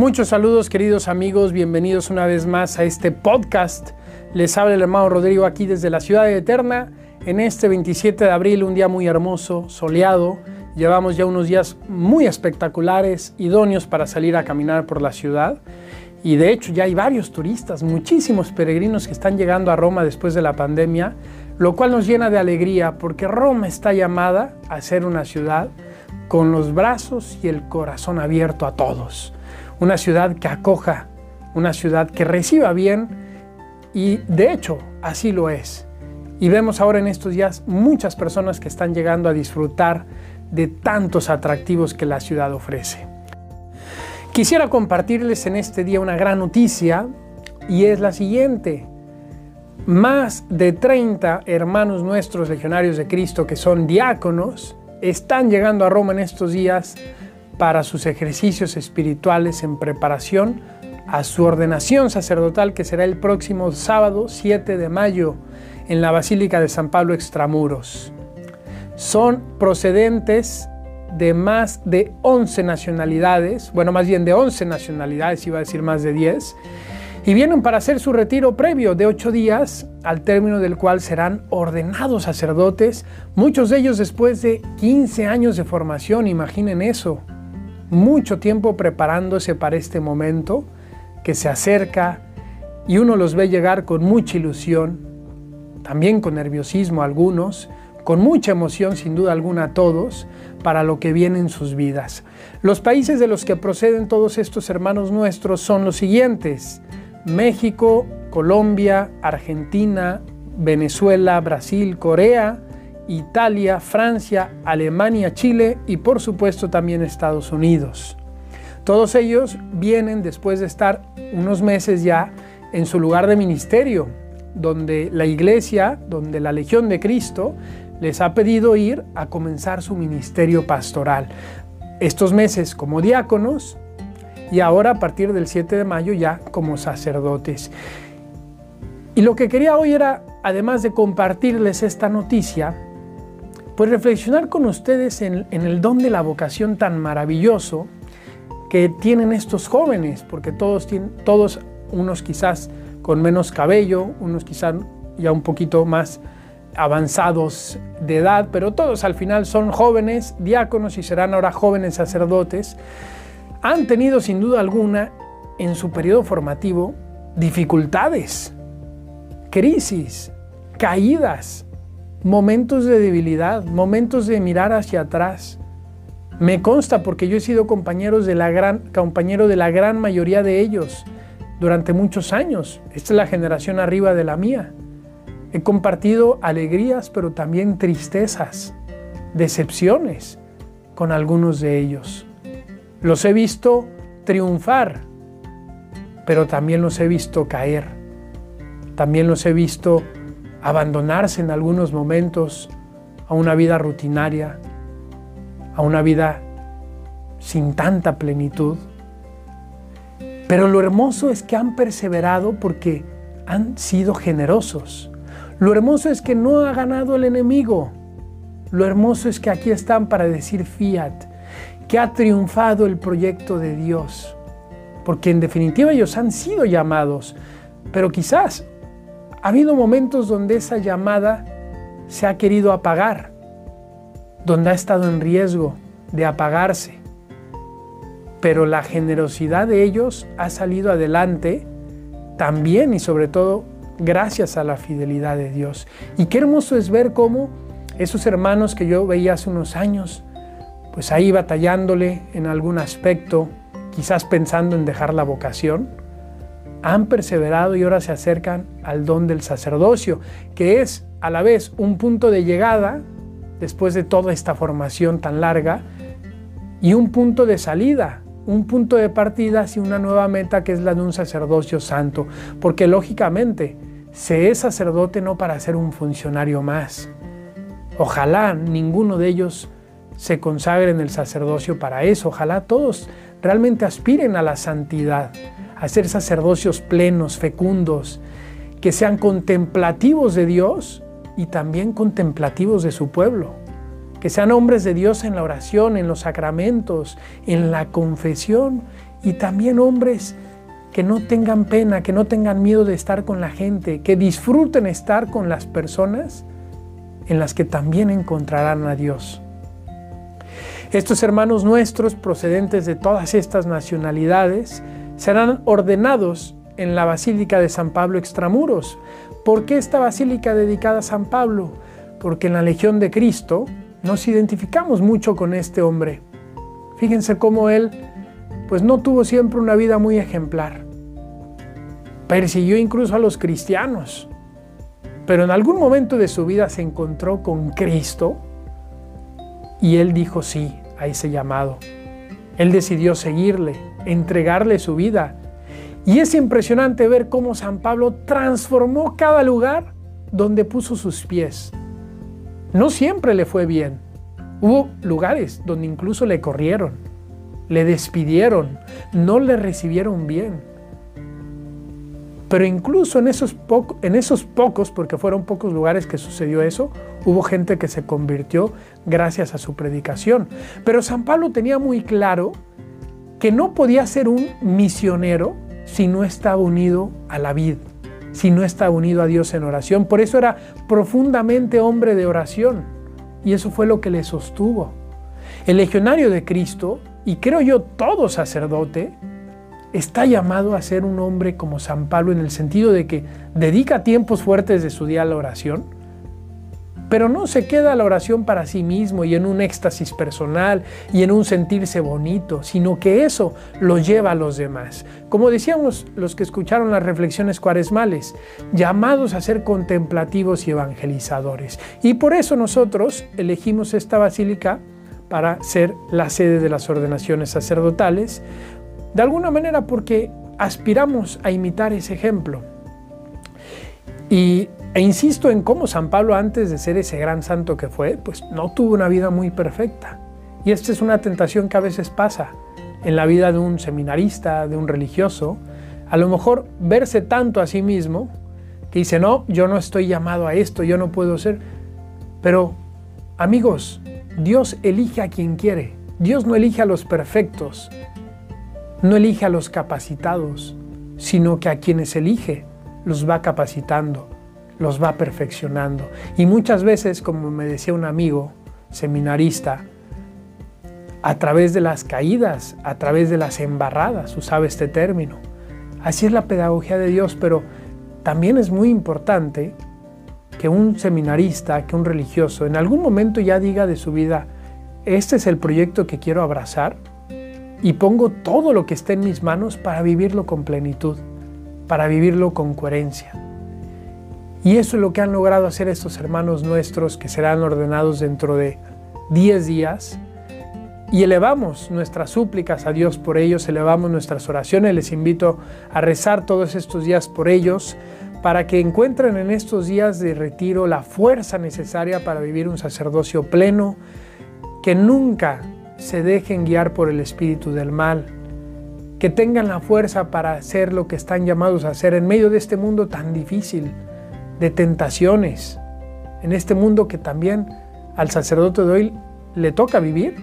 Muchos saludos queridos amigos, bienvenidos una vez más a este podcast. Les habla el hermano Rodrigo aquí desde la ciudad de Eterna en este 27 de abril, un día muy hermoso, soleado. Llevamos ya unos días muy espectaculares, idóneos para salir a caminar por la ciudad. Y de hecho ya hay varios turistas, muchísimos peregrinos que están llegando a Roma después de la pandemia, lo cual nos llena de alegría porque Roma está llamada a ser una ciudad con los brazos y el corazón abierto a todos una ciudad que acoja, una ciudad que reciba bien y de hecho así lo es. Y vemos ahora en estos días muchas personas que están llegando a disfrutar de tantos atractivos que la ciudad ofrece. Quisiera compartirles en este día una gran noticia y es la siguiente. Más de 30 hermanos nuestros legionarios de Cristo que son diáconos están llegando a Roma en estos días para sus ejercicios espirituales en preparación a su ordenación sacerdotal que será el próximo sábado 7 de mayo en la Basílica de San Pablo Extramuros. Son procedentes de más de 11 nacionalidades, bueno, más bien de 11 nacionalidades, iba a decir más de 10, y vienen para hacer su retiro previo de 8 días, al término del cual serán ordenados sacerdotes, muchos de ellos después de 15 años de formación, imaginen eso mucho tiempo preparándose para este momento que se acerca y uno los ve llegar con mucha ilusión, también con nerviosismo algunos, con mucha emoción sin duda alguna todos, para lo que viene en sus vidas. Los países de los que proceden todos estos hermanos nuestros son los siguientes, México, Colombia, Argentina, Venezuela, Brasil, Corea, Italia, Francia, Alemania, Chile y por supuesto también Estados Unidos. Todos ellos vienen después de estar unos meses ya en su lugar de ministerio, donde la iglesia, donde la Legión de Cristo les ha pedido ir a comenzar su ministerio pastoral. Estos meses como diáconos y ahora a partir del 7 de mayo ya como sacerdotes. Y lo que quería hoy era, además de compartirles esta noticia, pues reflexionar con ustedes en, el don de la vocación tan maravilloso que tienen estos jóvenes, porque todos, tienen, todos unos quizás con menos cabello, unos quizás ya un poquito más avanzados de edad, pero todos al final son jóvenes diáconos y serán ahora jóvenes sacerdotes, han tenido sin duda alguna en su periodo formativo dificultades, crisis, caídas, momentos de debilidad, momentos de mirar hacia atrás. Me consta porque yo he sido de la gran, compañero de la gran mayoría de ellos durante muchos años. Esta es la generación arriba de la mía. He compartido alegrías, pero también tristezas, decepciones con algunos de ellos. Los he visto triunfar, pero también los he visto caer. También los he visto abandonarse en algunos momentos a una vida rutinaria, a una vida sin tanta plenitud. Pero lo hermoso es que han perseverado porque han sido generosos. Lo hermoso es que no ha ganado el enemigo. Lo hermoso es que aquí están para decir fiat, que ha triunfado el proyecto de Dios. Porque en definitiva ellos han sido llamados, pero quizás ha habido momentos donde esa llamada se ha querido apagar, donde ha estado en riesgo de apagarse. Pero la generosidad de ellos ha salido adelante también y sobre todo gracias a la fidelidad de Dios. Y qué hermoso es ver cómo esos hermanos que yo veía hace unos años, pues ahí batallándole en algún aspecto, quizás pensando en dejar la vocación, han perseverado y ahora se acercan al don del sacerdocio, que es a la vez un punto de llegada después de toda esta formación tan larga y un punto de salida, un punto de partida hacia una nueva meta que es la de un sacerdocio santo, porque lógicamente se es sacerdote no para ser un funcionario más. Ojalá ninguno de ellos se consagre en el sacerdocio para eso, ojalá todos realmente aspiren a la santidad, a ser sacerdocios plenos, fecundos, que sean contemplativos de Dios y también contemplativos de su pueblo. Que sean hombres de Dios en la oración, en los sacramentos, en la confesión y también hombres que no tengan pena, que no tengan miedo de estar con la gente, que disfruten estar con las personas en las que también encontrarán a Dios. Estos hermanos nuestros, procedentes de todas estas nacionalidades, serán ordenados en la Basílica de San Pablo Extramuros. ¿Por qué esta basílica dedicada a San Pablo? Porque en la Legión de Cristo nos identificamos mucho con este hombre. Fíjense cómo él pues no tuvo siempre una vida muy ejemplar. Persiguió incluso a los cristianos. Pero en algún momento de su vida se encontró con Cristo y él dijo sí a ese llamado. Él decidió seguirle, entregarle su vida. Y es impresionante ver cómo San Pablo transformó cada lugar donde puso sus pies. No siempre le fue bien. Hubo lugares donde incluso le corrieron le despidieron, no le recibieron bien. Pero incluso en esos, pocos, porque fueron pocos lugares que sucedió eso, hubo gente que se convirtió gracias a su predicación. Pero San Pablo tenía muy claro que no podía ser un misionero si no estaba unido a la vid, si no estaba unido a Dios en oración. Por eso era profundamente hombre de oración. Y eso fue lo que le sostuvo. El legionario de Cristo y creo yo todo sacerdote está llamado a ser un hombre como San Pablo en el sentido de que dedica tiempos fuertes de su día a la oración, pero no se queda la oración para sí mismo y en un éxtasis personal y en un sentirse bonito, sino que eso lo lleva a los demás. Como decíamos los que escucharon las reflexiones cuaresmales, llamados a ser contemplativos y evangelizadores. Y por eso nosotros elegimos esta basílica para ser la sede de las ordenaciones sacerdotales, de alguna manera porque aspiramos a imitar ese ejemplo. Y, e insisto en cómo San Pablo, antes de ser ese gran santo que fue, pues no tuvo una vida muy perfecta. Y esta es una tentación que a veces pasa en la vida de un seminarista, de un religioso, a lo mejor verse tanto a sí mismo que dice, no, yo no estoy llamado a esto, yo no puedo ser. Pero, amigos, Dios elige a quien quiere. Dios no elige a los perfectos, no elige a los capacitados, sino que a quienes elige los va capacitando, los va perfeccionando. Y muchas veces, como me decía un amigo seminarista, a través de las caídas, a través de las embarradas, usaba este término. Así es la pedagogía de Dios, pero también es muy importante que un seminarista, que un religioso, en algún momento ya diga de su vida, este es el proyecto que quiero abrazar y pongo todo lo que esté en mis manos para vivirlo con plenitud, para vivirlo con coherencia. Y eso es lo que han logrado hacer estos hermanos nuestros que serán ordenados dentro de 10 días. Y elevamos nuestras súplicas a Dios por ellos, elevamos nuestras oraciones. Les invito a rezar todos estos días por ellos, para que encuentren en estos días de retiro la fuerza necesaria para vivir un sacerdocio pleno, que nunca se dejen guiar por el espíritu del mal, que tengan la fuerza para hacer lo que están llamados a hacer en medio de este mundo tan difícil, de tentaciones, en este mundo que también al sacerdote de hoy le toca vivir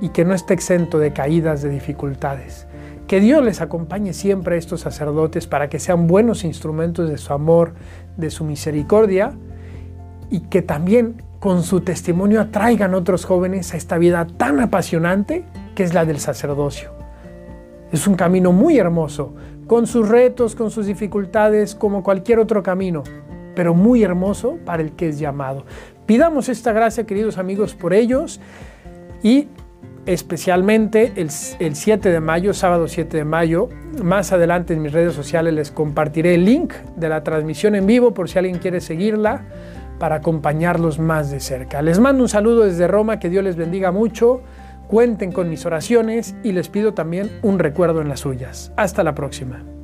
y que no esté exento de caídas, de dificultades. Que Dios les acompañe siempre a estos sacerdotes para que sean buenos instrumentos de su amor, de su misericordia y que también con su testimonio atraigan otros jóvenes a esta vida tan apasionante que es la del sacerdocio. Es un camino muy hermoso, con sus retos, con sus dificultades, como cualquier otro camino, pero muy hermoso para el que es llamado. Pidamos esta gracia, queridos amigos, por ellos y especialmente el, 7 de mayo, sábado 7 de mayo. Más adelante en mis redes sociales les compartiré el link de la transmisión en vivo por si alguien quiere seguirla para acompañarlos más de cerca. Les mando un saludo desde Roma, que Dios les bendiga mucho, cuenten con mis oraciones y les pido también un recuerdo en las suyas. Hasta la próxima.